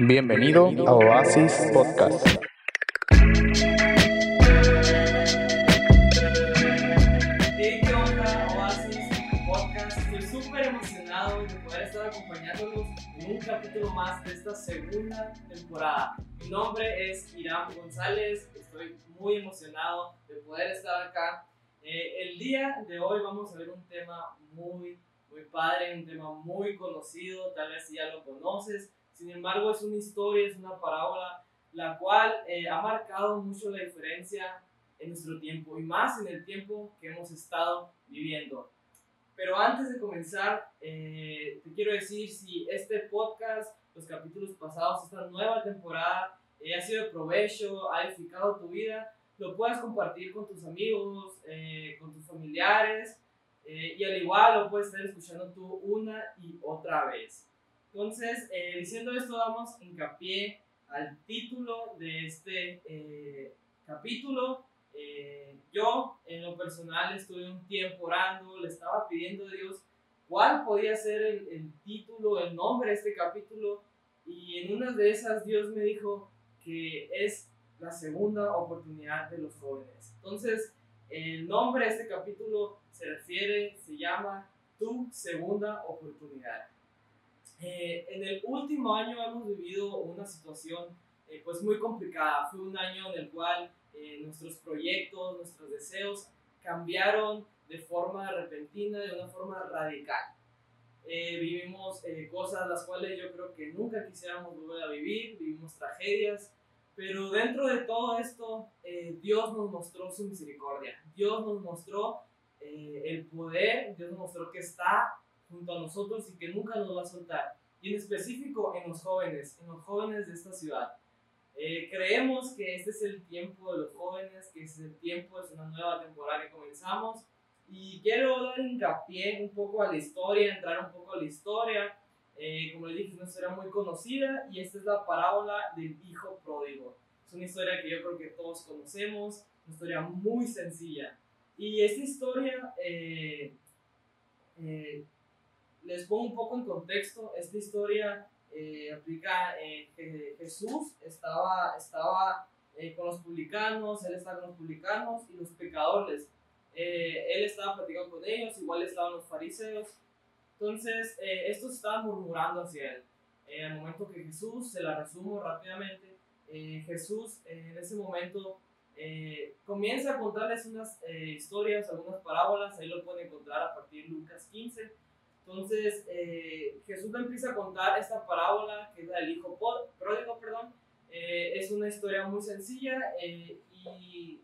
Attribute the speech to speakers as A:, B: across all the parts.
A: Bienvenido a Oasis Podcast.
B: ¿qué onda, Oasis Podcast? Estoy súper emocionado de poder estar acompañándolos en un capítulo más de esta segunda temporada. Mi nombre es Irán González, estoy muy emocionado de poder estar acá. Eh, el día de hoy vamos a ver un tema muy, muy padre, un tema muy conocido, tal vez ya lo conoces. Sin embargo, es una historia, es una parábola, la cual eh, ha marcado mucho la diferencia en nuestro tiempo y más en el tiempo que hemos estado viviendo. Pero antes de comenzar, eh, te quiero decir si este podcast, los capítulos pasados, esta nueva temporada, eh, ha sido de provecho, ha edificado tu vida, lo puedes compartir con tus amigos, eh, con tus familiares, eh, y al igual lo puedes estar escuchando tú una y otra vez. Entonces, eh, diciendo esto, damos hincapié al título de este eh, capítulo. Eh, yo, en lo personal, estuve un tiempo orando, le estaba pidiendo a Dios cuál podía ser el, el título, el nombre de este capítulo, y en una de esas Dios me dijo que es la segunda oportunidad de los jóvenes. Entonces, el nombre de este capítulo se refiere, se llama Tu segunda oportunidad. Eh, en el último año hemos vivido una situación eh, pues muy complicada. Fue un año en el cual eh, nuestros proyectos, nuestros deseos cambiaron de forma repentina, de una forma radical. Eh, vivimos eh, cosas las cuales yo creo que nunca quisiéramos volver a vivir, vivimos tragedias, pero dentro de todo esto eh, Dios nos mostró su misericordia, Dios nos mostró el poder, Dios nos mostró que está junto a nosotros y que nunca nos va a soltar. Y en específico en los jóvenes, en los jóvenes de esta ciudad. Eh, creemos que este es el tiempo de los jóvenes, que es el tiempo, es una nueva temporada que comenzamos. Y quiero dar hincapié un poco a la historia, entrar un poco a la historia. Eh, como les dije, es una historia muy conocida y esta es la parábola del hijo pródigo. Es una historia que yo creo que todos conocemos, una historia muy sencilla. Y esta historia, eh, eh, les pongo un poco en contexto, esta historia eh, aplica eh, que Jesús estaba, estaba eh, con los publicanos, él estaba con los publicanos y los pecadores. Eh, él estaba platicando con ellos, igual estaban los fariseos. Entonces, eh, estos estaban murmurando hacia él. Al momento que Jesús, se la resumo rápidamente, Jesús en ese momento comienza a contarles unas historias, algunas parábolas, ahí lo pueden encontrar a partir de Lucas 15. Entonces, eh, Jesús empieza a contar esta parábola, que es la del hijo pródigo, perdón. Eh, es una historia muy sencilla eh, y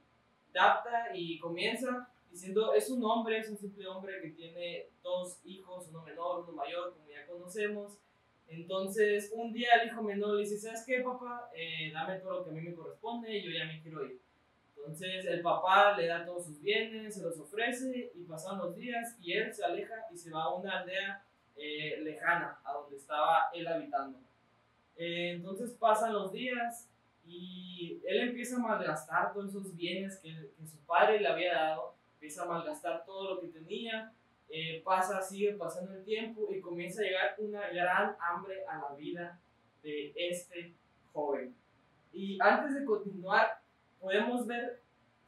B: adapta y comienza diciendo, es un hombre, es un simple hombre que tiene dos hijos, uno menor, uno mayor, como ya conocemos. Entonces, un día el hijo menor le dice, ¿sabes qué, papá? Dame todo lo que a mí me corresponde y yo ya me quiero ir. Entonces, el papá le da todos sus bienes, se los ofrece y pasan los días y él se aleja y se va a una aldea eh, lejana, a donde estaba él habitando. Eh, entonces pasan los días y él empieza a malgastar todos esos bienes que, su padre le había dado, empieza a malgastar todo lo que tenía, eh, pasa, sigue pasando el tiempo y comienza a llegar una gran hambre a la vida de este joven. Y antes de continuar, podemos ver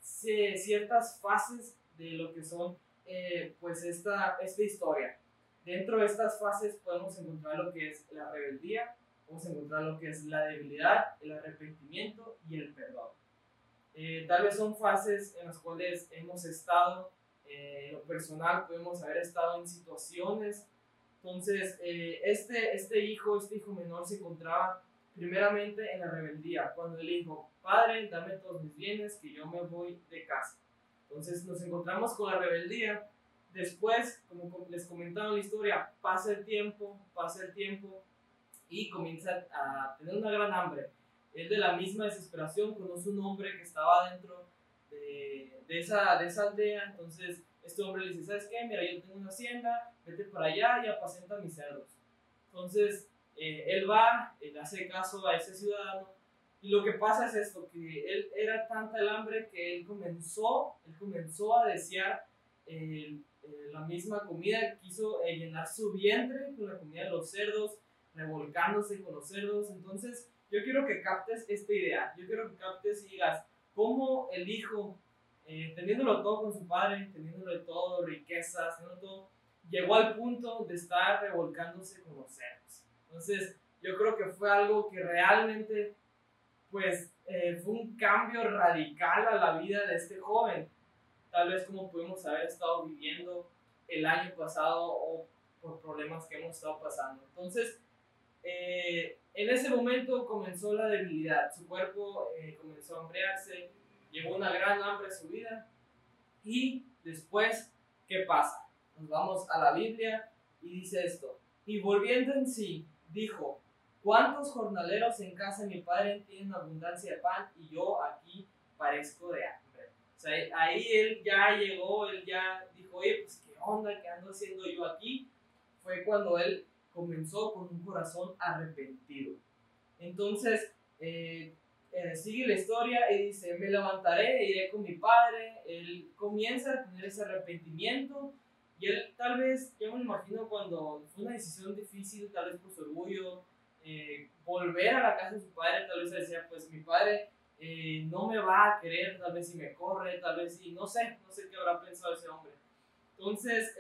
B: ci- ciertas fases de lo que son eh, pues esta, esta historia. Dentro de estas fases podemos encontrar lo que es la rebeldía, podemos encontrar lo que es la debilidad, el arrepentimiento y el perdón. Eh, tal vez son fases en las cuales hemos estado, eh, en lo personal podemos haber estado en situaciones. Entonces, eh, este, este hijo, este hijo menor se encontraba primeramente en la rebeldía, cuando él dijo, Padre, dame todos mis bienes, que yo me voy de casa. Entonces nos encontramos con la rebeldía. Después, como com- les comentaba en la historia, pasa el tiempo, pasa el tiempo y comienza a tener una gran hambre. Él de la misma desesperación conoce un hombre que estaba dentro de, de esa, de esa aldea. Entonces este hombre le dice, ¿sabes qué? Mira, yo tengo una hacienda, vete para allá y apacenta mis cerdos. Entonces eh, él va, él hace caso a ese ciudadano y lo que pasa es esto, que él era tanta el hambre que él comenzó, él comenzó a desear eh, la misma comida, quiso eh, llenar su vientre con la comida de los cerdos, revolcándose con los cerdos. Entonces, yo quiero que captes esta idea. Yo quiero que captes y digas cómo el hijo, eh, teniéndolo todo con su padre, teniéndolo todo, riquezas, teniendo todo, llegó al punto de estar revolcándose con los cerdos. Entonces, yo creo que fue algo que realmente, pues, eh, fue un cambio radical a la vida de este joven. Tal vez como pudimos haber estado viviendo el año pasado o por problemas que hemos estado pasando. Entonces, eh, en ese momento comenzó la debilidad, su cuerpo eh, comenzó a hambrearse, llegó una gran hambre a su vida y después, ¿qué pasa? Nos vamos a la Biblia y dice esto, y volviendo en sí, dijo, ¿cuántos jornaleros en casa mi padre tienen abundancia de pan y yo aquí parezco de hambre? O sea, ahí él ya llegó, él ya dijo, oye, pues qué onda, qué ando haciendo yo aquí. Fue cuando él comenzó con un corazón arrepentido. Entonces, eh, eh, sigue la historia y dice, me levantaré iré con mi padre. Él comienza a tener ese arrepentimiento y él tal vez, yo me imagino cuando fue una decisión difícil, tal vez por su orgullo, eh, volver a la casa de su padre, tal vez decía, pues mi padre no me va a querer, tal vez si me corre, tal vez si, no sé, no sé qué habrá pensado ese hombre. Entonces,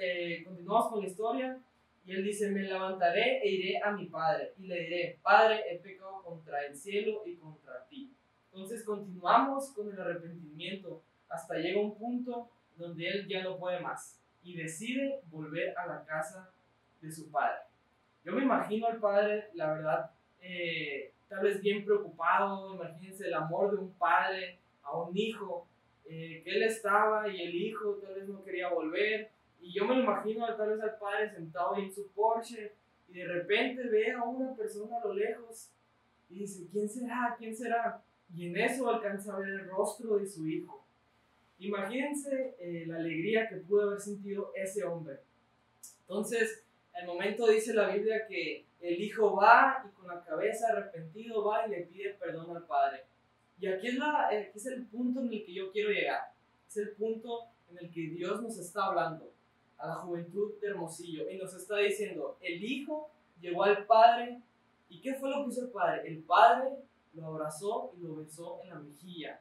B: continuamos con la historia. Y él dice, me levantaré e iré a mi padre y le diré, Padre, he pecado contra el cielo y contra ti. Entonces continuamos con el arrepentimiento hasta llega un punto donde él ya no puede más y decide volver a la casa de su padre. Yo me imagino al padre, la verdad, eh, tal vez bien preocupado, imagínense el amor de un padre a un hijo, eh, que él estaba y el hijo tal vez no quería volver, y yo me lo imagino tal vez al padre sentado en su Porsche y de repente ve a una persona a lo lejos y dice, ¿quién será? ¿quién será? Y en eso alcanza a ver el rostro de su hijo. Imagínense eh, la alegría que pudo haber sentido ese hombre. Entonces, al momento dice la Biblia que el hijo va y con la cabeza arrepentido va y le pide perdón al padre. Y aquí es, la, eh, aquí es el punto en el que yo quiero llegar. Es el punto en el que Dios nos está hablando a la juventud de Hermosillo y nos está diciendo, el hijo llegó al padre y ¿qué fue lo que hizo el padre? El padre lo abrazó y lo besó en la mejilla.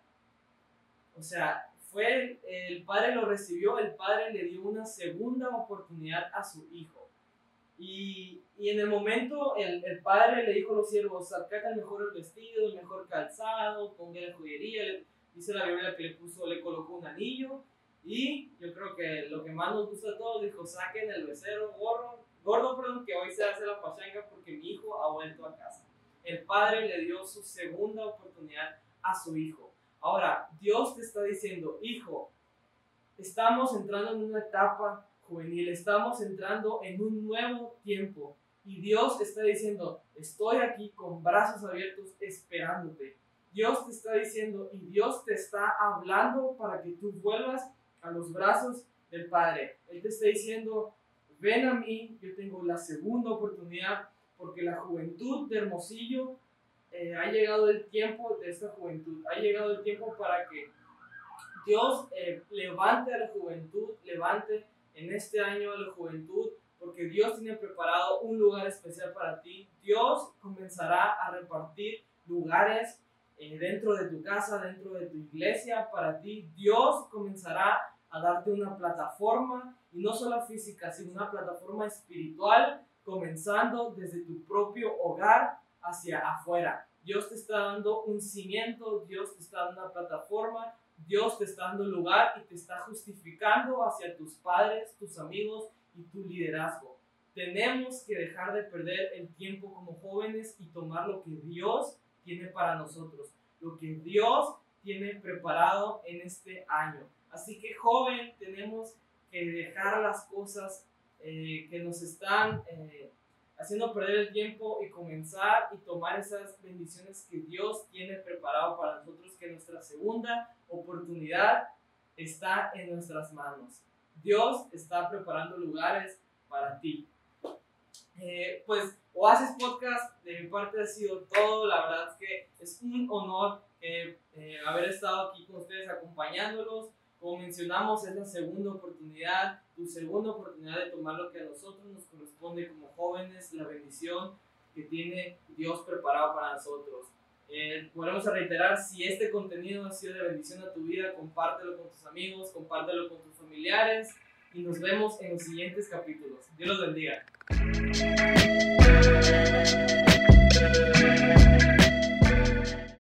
B: O sea, fue el, padre lo recibió, el padre le dio una segunda oportunidad a su hijo. Y, en el momento el, padre le dijo a los siervos, saca el mejor vestido, el mejor calzado, ponga la joyería. dice la Biblia que le puso, le colocó un anillo y yo creo que lo que más nos gusta a todos, dijo, saquen el becerro gordo, gordo perdón, que hoy se hace la pachanga porque mi hijo ha vuelto a casa. El padre le dio su segunda oportunidad a su hijo. Ahora, Dios te está diciendo, hijo, estamos entrando en una etapa juvenil, estamos entrando en un nuevo tiempo. Y Dios te está diciendo, estoy aquí con brazos abiertos esperándote. Dios te está diciendo y Dios te está hablando para que tú vuelvas a los brazos del Padre. Él te está diciendo, ven a mí, yo tengo la segunda oportunidad, porque la juventud de Hermosillo, eh, ha llegado el tiempo de esta juventud, ha llegado el tiempo para que Dios eh, levante a la juventud, levante en este año a la juventud, porque Dios tiene preparado un lugar especial para ti. Dios comenzará a repartir lugares eh, dentro de tu casa, dentro de tu iglesia para ti. Dios comenzará a darte una plataforma, y no solo física, sino una plataforma espiritual, comenzando desde tu propio hogar hacia afuera. Dios te está dando un cimiento, Dios te está dando una plataforma, Dios te está dando lugar y te está justificando hacia tus padres, tus amigos y tu liderazgo. Tenemos que dejar de perder el tiempo como jóvenes y tomar lo que Dios tiene para nosotros, lo que Dios tiene preparado en este año. Así que joven, tenemos que dejar las cosas eh, que nos están eh, haciendo perder el tiempo y comenzar y tomar esas bendiciones que Dios tiene preparado para nosotros, que nuestra segunda oportunidad está en nuestras manos. Dios está preparando lugares para ti. Eh, pues Oasis Podcast de mi parte ha sido todo. La verdad es que es un honor haber estado aquí con ustedes acompañándolos. Como mencionamos, es la segunda oportunidad, tu segunda oportunidad de tomar lo que a nosotros nos corresponde como jóvenes, la bendición que tiene Dios preparado para nosotros. Eh, volvemos a reiterar, si este contenido ha sido de bendición a tu vida, compártelo con tus amigos, compártelo con tus familiares y nos vemos en los siguientes capítulos. Dios los bendiga.